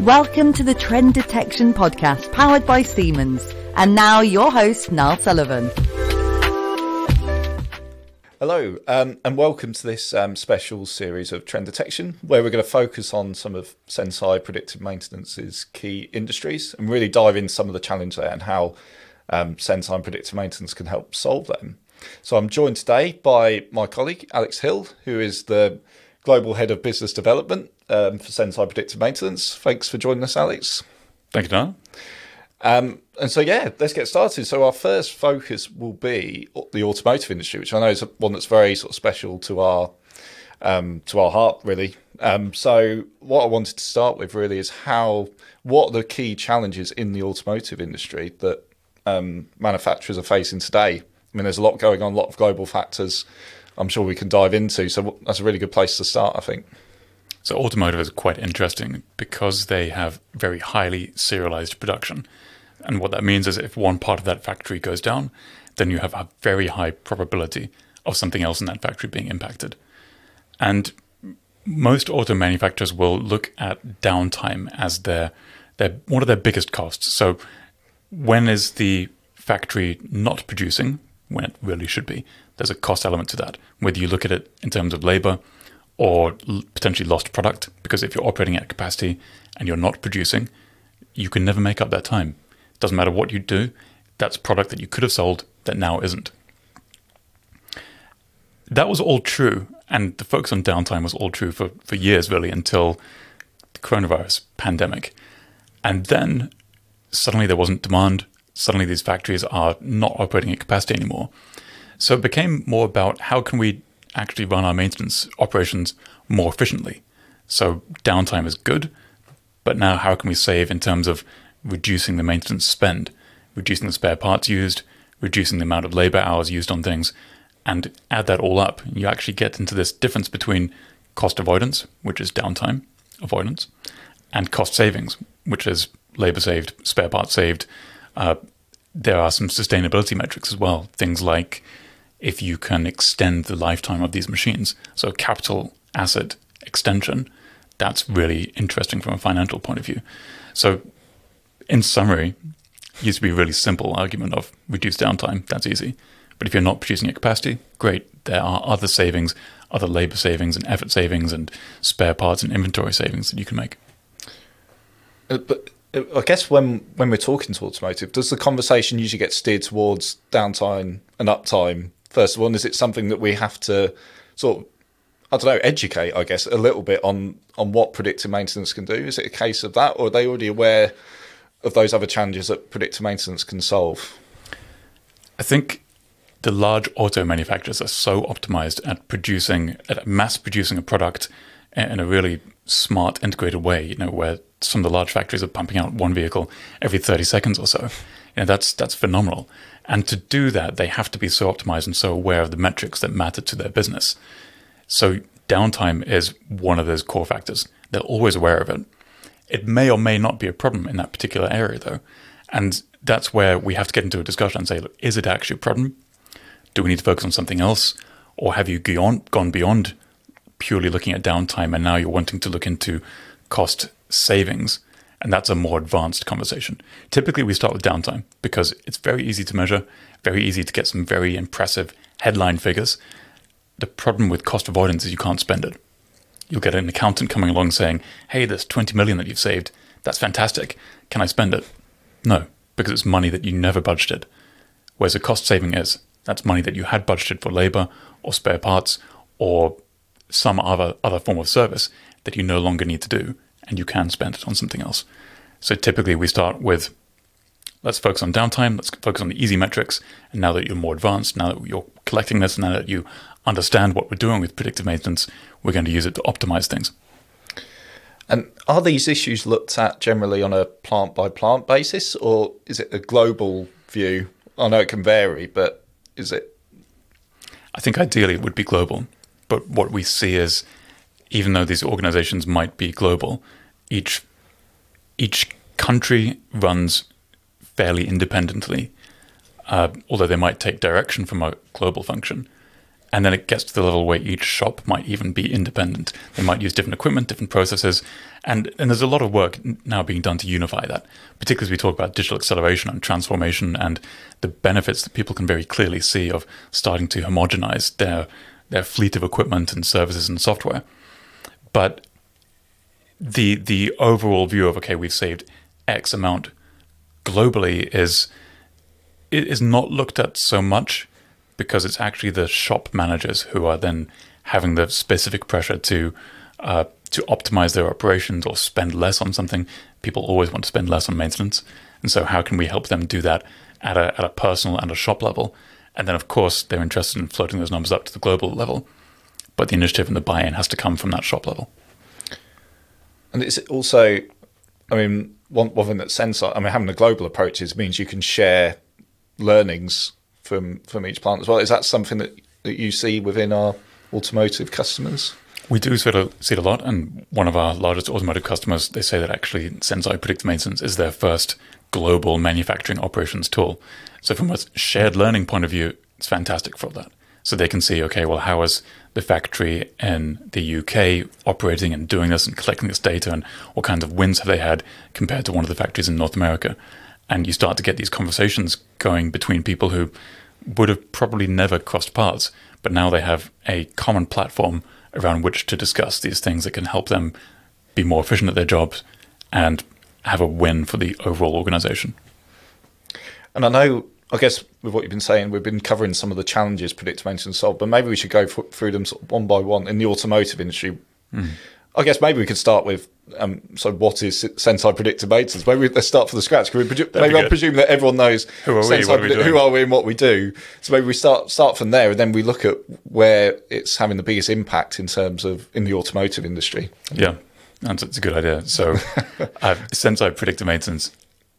Welcome to the Trend Detection Podcast powered by Siemens. And now your host, Niall Sullivan. Hello, um, and welcome to this um, special series of Trend Detection, where we're going to focus on some of Senseye Predictive Maintenance's key industries and really dive into some of the challenge there and how um, Senseye Predictive Maintenance can help solve them. So I'm joined today by my colleague Alex Hill, who is the Global Head of Business Development um, for Senseye Predictive Maintenance. Thanks for joining us, Alex. Thank you, Niall. Um, and so, yeah, let's get started. So, our first focus will be the automotive industry, which I know is one that's very sort of special to our um, to our heart, really. Um, so, what I wanted to start with really is how what are the key challenges in the automotive industry that um, manufacturers are facing today. I mean, there's a lot going on, a lot of global factors. I'm sure we can dive into. So that's a really good place to start, I think. So automotive is quite interesting because they have very highly serialized production. And what that means is if one part of that factory goes down, then you have a very high probability of something else in that factory being impacted. And most auto manufacturers will look at downtime as their, their one of their biggest costs. So when is the factory not producing when it really should be? There's a cost element to that. Whether you look at it in terms of labor or potentially lost product, because if you're operating at capacity and you're not producing, you can never make up that time. Doesn't matter what you do, that's product that you could have sold that now isn't. That was all true, and the focus on downtime was all true for, for years, really, until the coronavirus pandemic. And then suddenly there wasn't demand. Suddenly these factories are not operating at capacity anymore. So it became more about how can we actually run our maintenance operations more efficiently. So downtime is good, but now how can we save in terms of reducing the maintenance spend, reducing the spare parts used, reducing the amount of labor hours used on things, and add that all up, you actually get into this difference between cost avoidance, which is downtime avoidance, and cost savings, which is labor saved, spare parts saved. Uh, there are some sustainability metrics as well, things like if you can extend the lifetime of these machines. So, capital asset extension, that's really interesting from a financial point of view. So, in summary, used to be a really simple argument of reduce downtime, that's easy. But if you're not producing at capacity, great. There are other savings, other labor savings and effort savings and spare parts and inventory savings that you can make. Uh, but uh, I guess when when we're talking to automotive, does the conversation usually get steered towards downtime and uptime first of all? is it something that we have to sort of, I don't know, educate, I guess, a little bit on on what predictive maintenance can do? Is it a case of that, or are they already aware of those other challenges that predictive maintenance can solve? I think the large auto manufacturers are so optimized at producing, at mass producing a product in a really smart, integrated way. You know, where some of the large factories are pumping out one vehicle every 30 seconds or so. You know, that's that's phenomenal. And to do that, they have to be so optimized and so aware of the metrics that matter to their business. So downtime is one of those core factors. They're always aware of it. It may or may not be a problem in that particular area, though. And that's where we have to get into a discussion and say, look, is it actually a problem? Do we need to focus on something else? Or have you gone, gone beyond purely looking at downtime and now you're wanting to look into cost savings? And that's a more advanced conversation. Typically, we start with downtime because it's very easy to measure, very easy to get some very impressive headline figures. The problem with cost avoidance is you can't spend it. You'll get an accountant coming along saying, hey, there's 20 million that you've saved. That's fantastic. Can I spend it? No, because it's money that you never budgeted. Whereas a cost saving is, that's money that you had budgeted for labor or spare parts or some other, other form of service that you no longer need to do and you can spend it on something else. So typically we start with let's focus on downtime, let's focus on the easy metrics. And now that you're more advanced, now that you're collecting this, now that you understand what we're doing with predictive maintenance, we're going to use it to optimize things. And are these issues looked at generally on a plant by plant basis, or is it a global view? I know it can vary, but is it? I think ideally it would be global. But what we see is, even though these organizations might be global, each each country runs fairly independently, uh, although they might take direction from a global function. And then it gets to the level where each shop might even be independent. They might use different equipment, different processes. And, and there's a lot of work now being done to unify that, particularly as we talk about digital acceleration and transformation and the benefits that people can very clearly see of starting to homogenize their, their fleet of equipment and services and software. But the the overall view of okay, we've saved X amount globally is it is not looked at so much because it's actually the shop managers who are then having the specific pressure to uh, to optimize their operations or spend less on something. People always want to spend less on maintenance, and so how can we help them do that at a at a personal and a shop level? And then, of course, they're interested in floating those numbers up to the global level. But the initiative and the buy-in has to come from that shop level. And it's also, I mean, one, one thing that Senseye, I mean, having a global approach is means you can share learnings from from each plant as well. Is that something that, that you see within our automotive customers? We do sort of see it a lot, and one of our largest automotive customers, they say that actually Senseye Predictive Maintenance is their first global manufacturing operations tool. So from a shared learning point of view, it's fantastic for that. So they can see, okay, well, how is the factory in the UK operating and doing this and collecting this data, and what kinds of wins have they had compared to one of the factories in North America? And you start to get these conversations going between people who would have probably never crossed paths, but now they have a common platform around which to discuss these things that can help them be more efficient at their jobs and have a win for the overall organization. And I know I guess with what you've been saying, we've been covering some of the challenges predictive maintenance solve, but maybe we should go f- through them sort of one by one in the automotive industry. Mm. I guess maybe we could start with um, so what is Senseye predictive maintenance? Maybe let's start from the scratch. We maybe I presume that everyone knows who are, we, are we who are we and what we do. So maybe we start start from there, and then we look at where it's having the biggest impact in terms of in the automotive industry. Yeah, that's, that's a good idea. So uh, predictive maintenance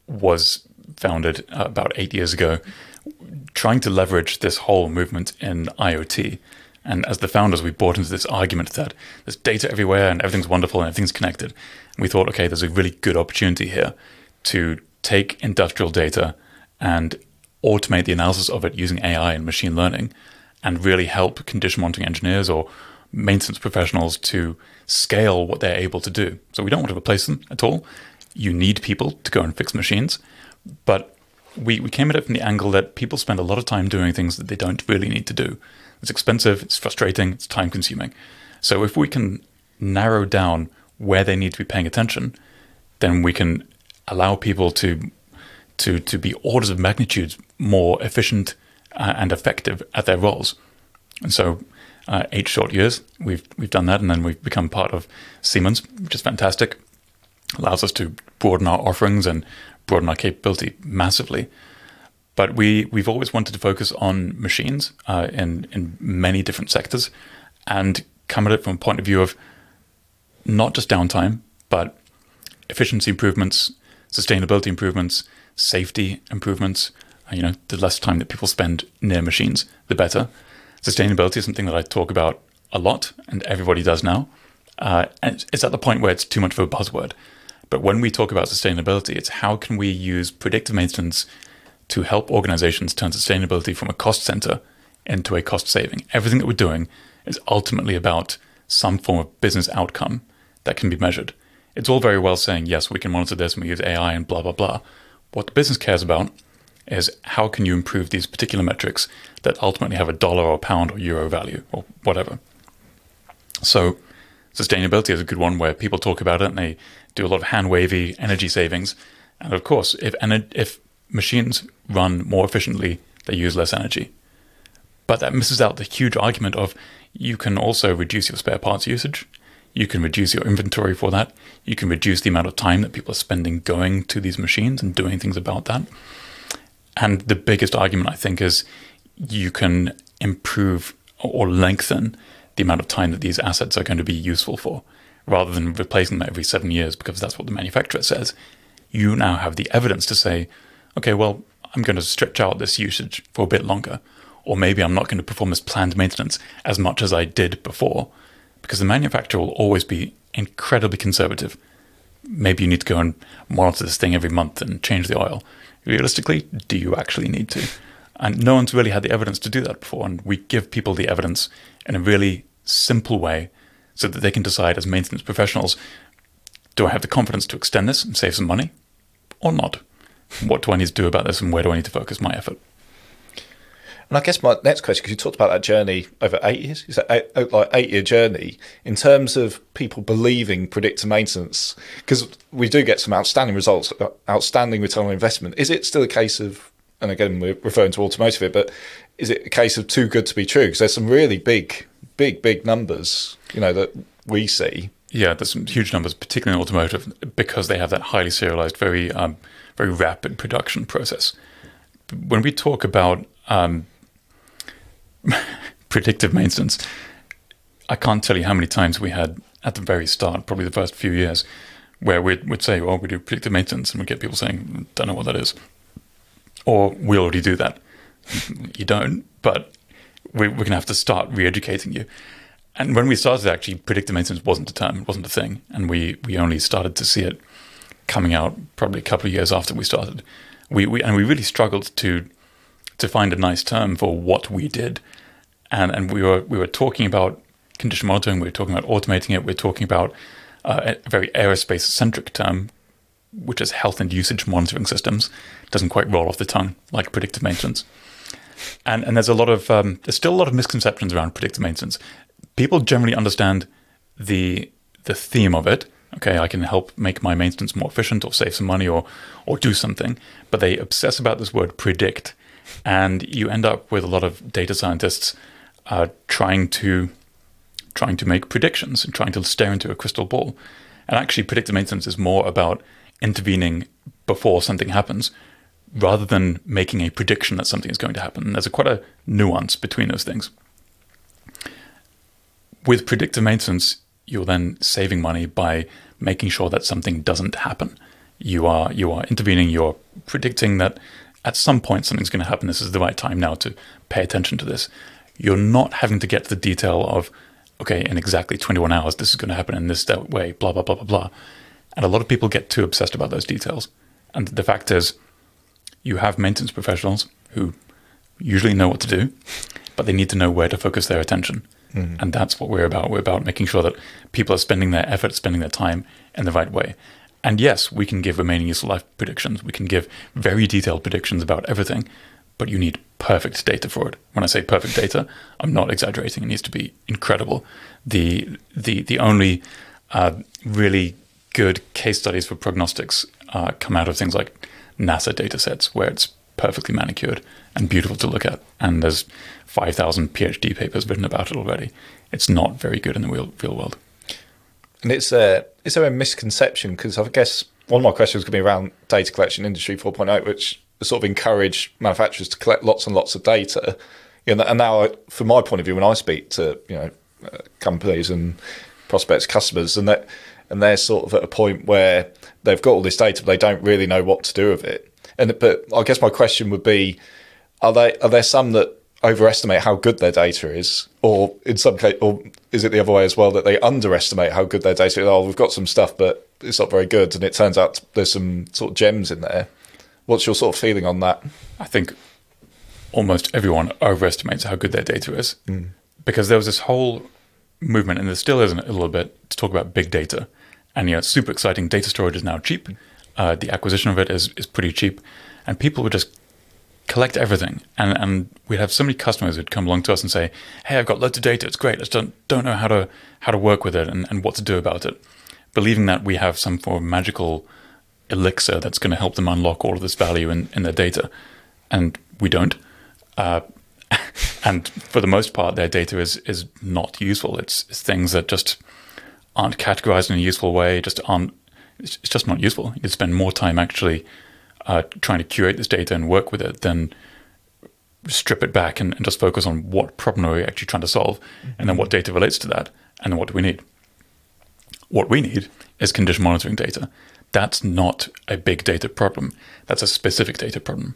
was founded uh, about eight years ago, trying to leverage this whole movement in IoT. And as the founders, we bought into this argument that there's data everywhere and everything's wonderful and everything's connected. And we thought, okay, there's a really good opportunity here to take industrial data and automate the analysis of it using AI and machine learning and really help condition monitoring engineers or maintenance professionals to scale what they're able to do. So we don't want to replace them at all. You need people to go and fix machines. But we, we came at it from the angle that people spend a lot of time doing things that they don't really need to do. It's expensive, it's frustrating, it's time consuming. So if we can narrow down where they need to be paying attention, then we can allow people to to to be orders of magnitude more efficient uh, and effective at their roles. And so, uh, eight short years, we've we've done that, and then we've become part of Siemens, which is fantastic. Allows us to broaden our offerings and broaden our capability massively. But we, we've always wanted to focus on machines uh, in, in many different sectors and come at it from a point of view of not just downtime, but efficiency improvements, sustainability improvements, safety improvements. Uh, you know, the less time that people spend near machines, the better. Sustainability is something that I talk about a lot, and everybody does now. Uh, and it's at the point where it's too much of a buzzword. But when we talk about sustainability, it's how can we use predictive maintenance to help organizations turn sustainability from a cost center into a cost saving. Everything that we're doing is ultimately about some form of business outcome that can be measured. It's all very well saying, yes, we can monitor this and we use AI and blah, blah, blah. What the business cares about is how can you improve these particular metrics that ultimately have a dollar or pound or euro value or whatever. So sustainability is a good one where people talk about it and they do a lot of hand wavy energy savings. And of course, if if machines run more efficiently, they use less energy. But that misses out the huge argument of you can also reduce your spare parts usage. You can reduce your inventory for that. You can reduce the amount of time that people are spending going to these machines and doing things about that. And the biggest argument, I think, is you can improve or lengthen the amount of time that these assets are going to be useful for rather than replacing them every seven years because that's what the manufacturer says, you now have the evidence to say, okay, well, I'm going to stretch out this usage for a bit longer. Or maybe I'm not going to perform this planned maintenance as much as I did before because the manufacturer will always be incredibly conservative. Maybe you need to go and monitor this thing every month and change the oil. Realistically, do you actually need to? And no one's really had the evidence to do that before. And we give people the evidence in a really simple way so that they can decide as maintenance professionals do I have the confidence to extend this and save some money or not? What do I need to do about this and where do I need to focus my effort? And I guess my next question, because you talked about that journey over eight years, is that eight, oh, like eight year journey in terms of people believing predictive maintenance? Because we do get some outstanding results, outstanding return on investment. Is it still a case of, and again we're referring to automotive here, but is it a case of too good to be true? Because there's some really big, big, big numbers, you know, that we see. Yeah, there's some huge numbers, particularly in automotive, because they have that highly serialized, very, um, very rapid production process. When we talk about um, predictive maintenance. I can't tell you how many times we had at the very start, probably the first few years, where we'd, we'd say, well, we do predictive maintenance, and we'd get people saying, don't know what that is. Or we already do that. you don't, but we, we're going to have to start re educating you. And when we started, actually, predictive maintenance wasn't a term, it wasn't a thing. And we, we only started to see it coming out probably a couple of years after we started. We, we And we really struggled to to find a nice term for what we did. And and we were we were talking about condition monitoring, we were talking about automating it, we are talking about uh, a very aerospace centric term, which is health and usage monitoring systems. Doesn't quite roll off the tongue like predictive maintenance. And and there's a lot of um, there's still a lot of misconceptions around predictive maintenance. People generally understand the the theme of it. Okay, I can help make my maintenance more efficient or save some money or or do something, but they obsess about this word predict and you end up with a lot of data scientists uh, trying to trying to make predictions and trying to stare into a crystal ball. And actually, predictive maintenance is more about intervening before something happens, rather than making a prediction that something is going to happen. There's a, quite a nuance between those things. With predictive maintenance, you're then saving money by making sure that something doesn't happen. You are you are intervening. You're predicting that at some point something's going to happen. This is the right time now to pay attention to this. You're not having to get to the detail of, okay, in exactly 21 hours, this is going to happen in this way, blah, blah, blah, blah, blah. And a lot of people get too obsessed about those details. And the fact is, you have maintenance professionals who usually know what to do, but they need to know where to focus their attention. Mm-hmm. And that's what we're about. We're about making sure that people are spending their effort, spending their time in the right way. And yes, we can give remaining useful life predictions. We can give very detailed predictions about everything, but you need perfect data for it. When I say perfect data, I'm not exaggerating. It needs to be incredible. The the the only uh, really good case studies for prognostics uh, come out of things like NASA data sets, where it's perfectly manicured and beautiful to look at. And there's 5,000 PhD papers written about it already. It's not very good in the real, real world. And it's a is there a misconception? Because I guess one of my questions could be around data collection industry 4.0, which sort of encourage manufacturers to collect lots and lots of data. You know, and now, from my point of view, when I speak to you know uh, companies and prospects, customers, and that and they're sort of at a point where they've got all this data, but they don't really know what to do with it. And but I guess my question would be: Are they are there some that overestimate how good their data is, or in some case, or is it the other way as well that they underestimate how good their data is? Oh, we've got some stuff, but it's not very good, and it turns out there's some sort of gems in there. What's your sort of feeling on that? I think almost everyone overestimates how good their data is mm. because there was this whole movement, and there still isn't a little bit to talk about big data. And yeah, it's super exciting. Data storage is now cheap. Uh, the acquisition of it is is pretty cheap, and people would just collect everything. And and we'd have so many customers who'd come along to us and say, "Hey, I've got loads of data. It's great. I just don't don't know how to how to work with it and, and what to do about it." Believing that we have some form of magical elixir that's going to help them unlock all of this value in, in their data, and we don't. Uh, and for the most part, their data is is not useful. It's, it's things that just aren't categorized in a useful way. Just aren't. It's just not useful. You spend more time actually uh, trying to curate this data and work with it than strip it back and, and, just focus on what problem are we actually trying to solve mm-hmm. and then what data relates to that and then what do we need. What we need is condition monitoring data. That's not a big data problem. That's a specific data problem.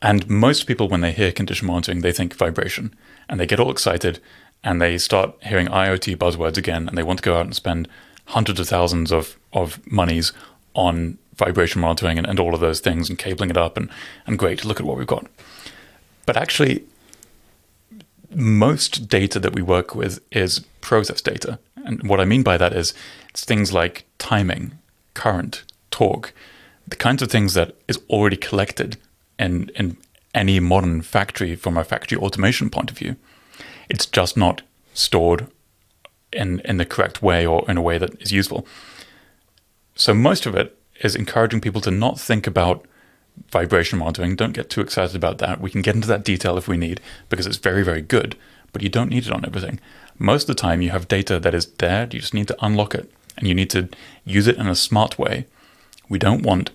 And most people, when they hear condition monitoring, they think vibration and they get all excited and they start hearing IoT buzzwords again and they want to go out and spend hundreds of thousands of, of monies on vibration monitoring and, and all of those things and cabling it up and, and great, look at what we've got. But actually, most data that we work with is process data. And what I mean by that is it's things like timing, current, torque, the kinds of things that is already collected in, in any modern factory from a factory automation point of view. It's just not stored in, in the correct way or in a way that is useful. So most of it is encouraging people to not think about vibration monitoring. Don't get too excited about that. We can get into that detail if we need because it's very, very good, but you don't need it on everything. Most of the time, you have data that is there, you just need to unlock it and you need to use it in a smart way. We don't want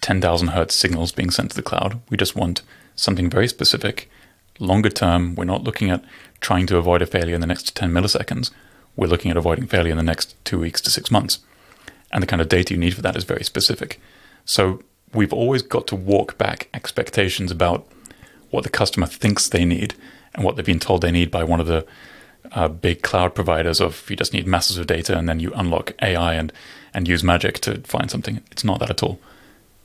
10,000 hertz signals being sent to the cloud. We just want something very specific, longer term. We're not looking at trying to avoid a failure in the next 10 milliseconds. We're looking at avoiding failure in the next two weeks to six months. And the kind of data you need for that is very specific. So we've always got to walk back expectations about what the customer thinks they need and what they've been told they need by one of the uh, big cloud providers of you just need masses of data and then you unlock AI and, and use magic to find something. It's not that at all.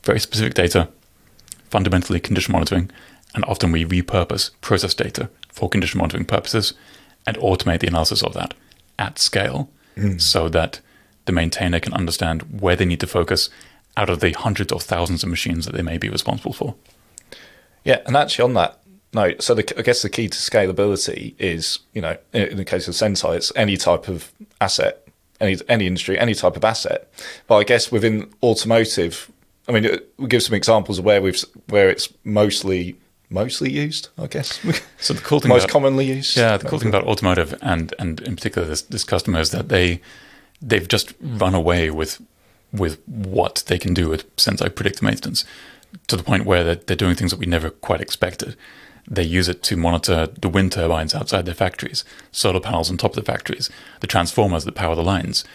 Very specific data, fundamentally condition monitoring, and often we repurpose process data for condition monitoring purposes and automate the analysis of that at scale mm. so that the maintainer can understand where they need to focus out of the hundreds or thousands of machines that they may be responsible for. Yeah, and actually on that note, so the, I guess the key to scalability is, you know, in the case of Senseye, it's any type of asset, any any industry, any type of asset. But I guess within automotive, I mean, we'll give some examples of where we've where it's mostly mostly used, I guess. So the cool thing most about, commonly used. Yeah, the cool thing about automotive and and in particular this this customer is that they they've just run away with with what they can do with Senseye predictive maintenance to the point where they're, they're doing things that we never quite expected. They use it to monitor the wind turbines outside their factories, solar panels on top of the factories, the transformers that power the lines,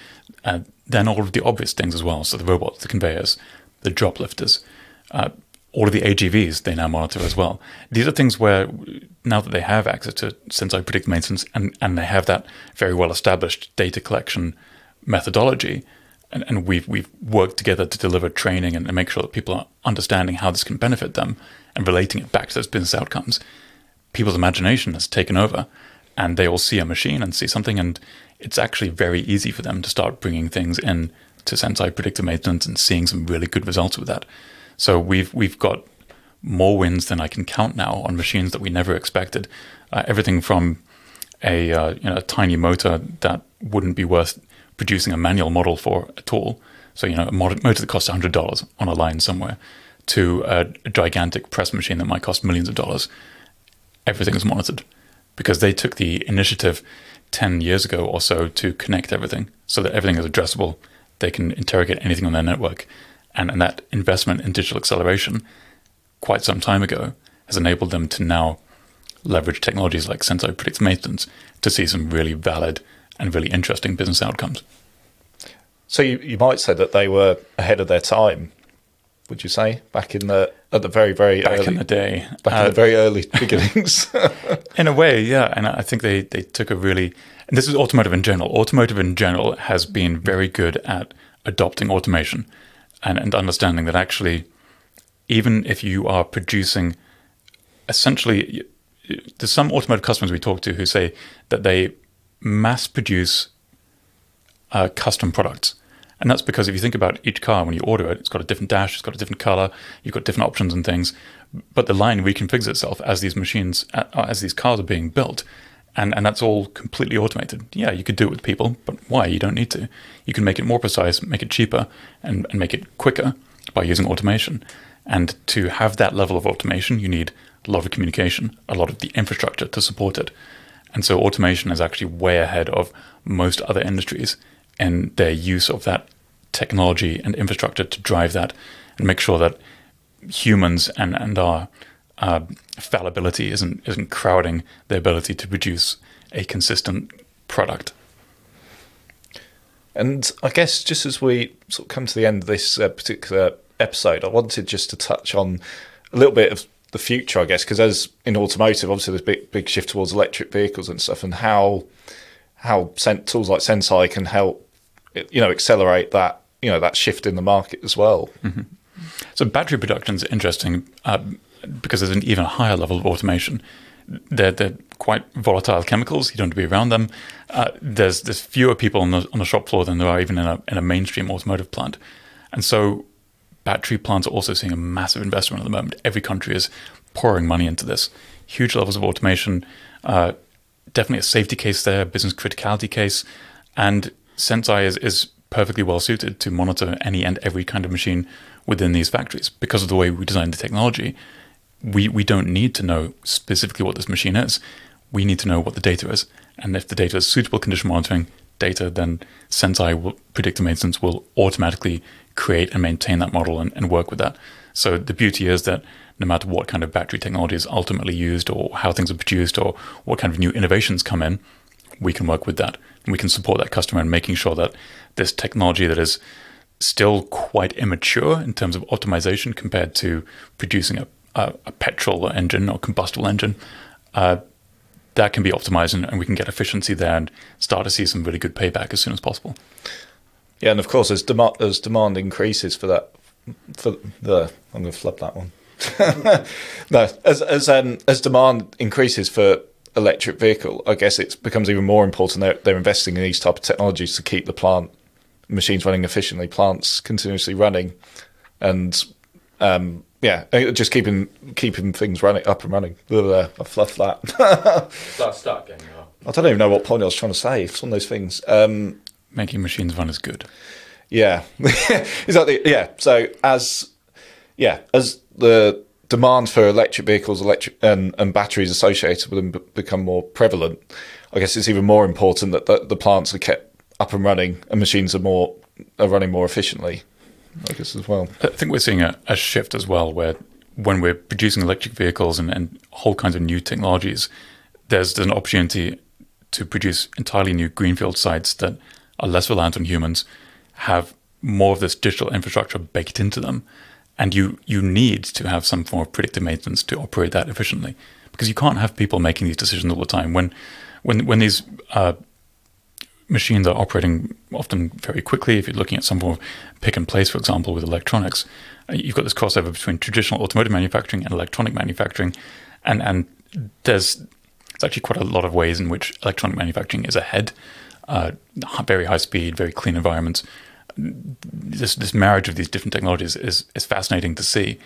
and then all of the obvious things as well. So the robots, the conveyors, the drop lifters, uh, all of the AGVs they now monitor as well. These are things where now that they have access to Senseye predictive maintenance and, and they have that very well established data collection methodology, and, and we've we've worked together to deliver training and, and make sure that people are understanding how this can benefit them and relating it back to those business outcomes. People's imagination has taken over, and they all see a machine and see something, and it's actually very easy for them to start bringing things in to Senseye predictive maintenance and seeing some really good results with that. So we've we've got more wins than I can count now on machines that we never expected. Uh, everything from a uh, you know a tiny motor that wouldn't be worth producing a manual model for at all. So, you know, a motor that costs $100 on a line somewhere to a, a gigantic press machine that might cost millions of dollars. Everything is monitored because they took the initiative 10 years ago or so to connect everything so that everything is addressable. They can interrogate anything on their network. And, and that investment in digital acceleration quite some time ago has enabled them to now leverage technologies like Senseye Predictive Maintenance to see some really valid and really interesting business outcomes. So you, you might say that they were ahead of their time. Would you say back in the at the very very back early, in the day, back uh, in the uh, very early beginnings? in a way, yeah, and I think they they took a really and this is automotive in general. Automotive in general has been very good at adopting automation and, and understanding that actually, even if you are producing, essentially, there's some automotive customers we talk to who say that they mass produce uh, custom products. And that's because if you think about each car, when you order it, it's got a different dash, it's got a different color, you've got different options and things. But the line reconfigures itself as these machines, uh, as these cars are being built. And, and that's all completely automated. Yeah, you could do it with people, but why? You don't need to. You can make it more precise, make it cheaper, and, and make it quicker by using automation. And to have that level of automation, you need a lot of communication, a lot of the infrastructure to support it. And so automation is actually way ahead of most other industries in their use of that technology and infrastructure to drive that and make sure that humans and, and our uh, fallibility isn't isn't crowding the ability to produce a consistent product. And I guess just as we sort of come to the end of this uh, particular episode, I wanted just to touch on a little bit of the future, I guess, because as in automotive, obviously there's a big big shift towards electric vehicles and stuff, and how how tools like Senseye can help, you know, accelerate that you know that shift in the market as well. Mm-hmm. So battery production is interesting. Uh, because there's an even higher level of automation. They're, they're quite volatile chemicals. You don't want to be around them. Uh, there's there's fewer people on the on the shop floor than there are even in a in a mainstream automotive plant, and so battery plants are also seeing a massive investment at the moment. Every country is pouring money into this. Huge levels of automation. Uh, definitely a safety case there, business criticality case, and Senseye is, is perfectly well suited to monitor any and every kind of machine within these factories because of the way we design the technology. We we don't need to know specifically what this machine is. We need to know what the data is, and if the data is suitable condition monitoring data, then Senseye will, predictive maintenance will automatically create and maintain that model and, and work with that. So the beauty is that no matter what kind of battery technology is ultimately used or how things are produced or what kind of new innovations come in, we can work with that. We can support that customer in making sure that this technology that is still quite immature in terms of optimization compared to producing a, a, a petrol engine or combustible engine, uh, that can be optimized and, and we can get efficiency there and start to see some really good payback as soon as possible. Yeah, and of course, as demand as demand increases for that, for the I'm going to flub that one. no, as as um, as demand increases for electric vehicle, I guess it becomes even more important that they're investing in these type of technologies to keep the plant machines running efficiently, plants continuously running, and um, yeah, uh, just keeping keeping things running up and running. Blah, I fluff that. Start, start getting up. I don't even know what point I was trying to say. It's one of those things. Um, Making machines run is good. yeah, exactly. Yeah. So as yeah as the demand for electric vehicles, electric and, and batteries associated with them b- become more prevalent, I guess it's even more important that the, the plants are kept up and running and machines are more are running more efficiently. I guess as well. I think we're seeing a, a shift as well, where when we're producing electric vehicles and, and whole kinds of new technologies, there's, there's an opportunity to produce entirely new greenfield sites that are less reliant on humans, have more of this digital infrastructure baked into them, and you you need to have some form of predictive maintenance to operate that efficiently, because you can't have people making these decisions all the time. When when when these uh, machines are operating often very quickly. If you're looking at some form of pick and place, for example, with electronics, uh, you've got this crossover between traditional automotive manufacturing and electronic manufacturing, and and there's there's actually quite a lot of ways in which electronic manufacturing is ahead. Uh, very high speed, very clean environments. This this marriage of these different technologies is is fascinating to see,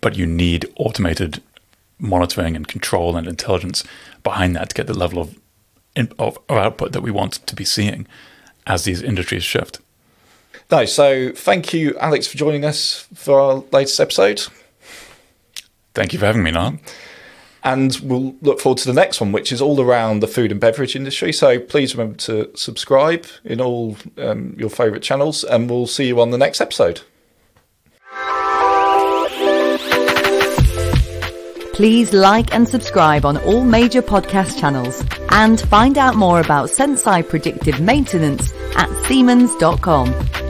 but you need automated monitoring and control and intelligence behind that to get the level of of, of output that we want to be seeing as these industries shift. No, so thank you, Alex, for joining us for our latest episode. Thank you for having me, Niall. And we'll look forward to the next one, which is all around the food and beverage industry. So please remember to subscribe in all um, your favourite channels, and we'll see you on the next episode. Please like and subscribe on all major podcast channels and find out more about Senseye predictive maintenance at Siemens.com.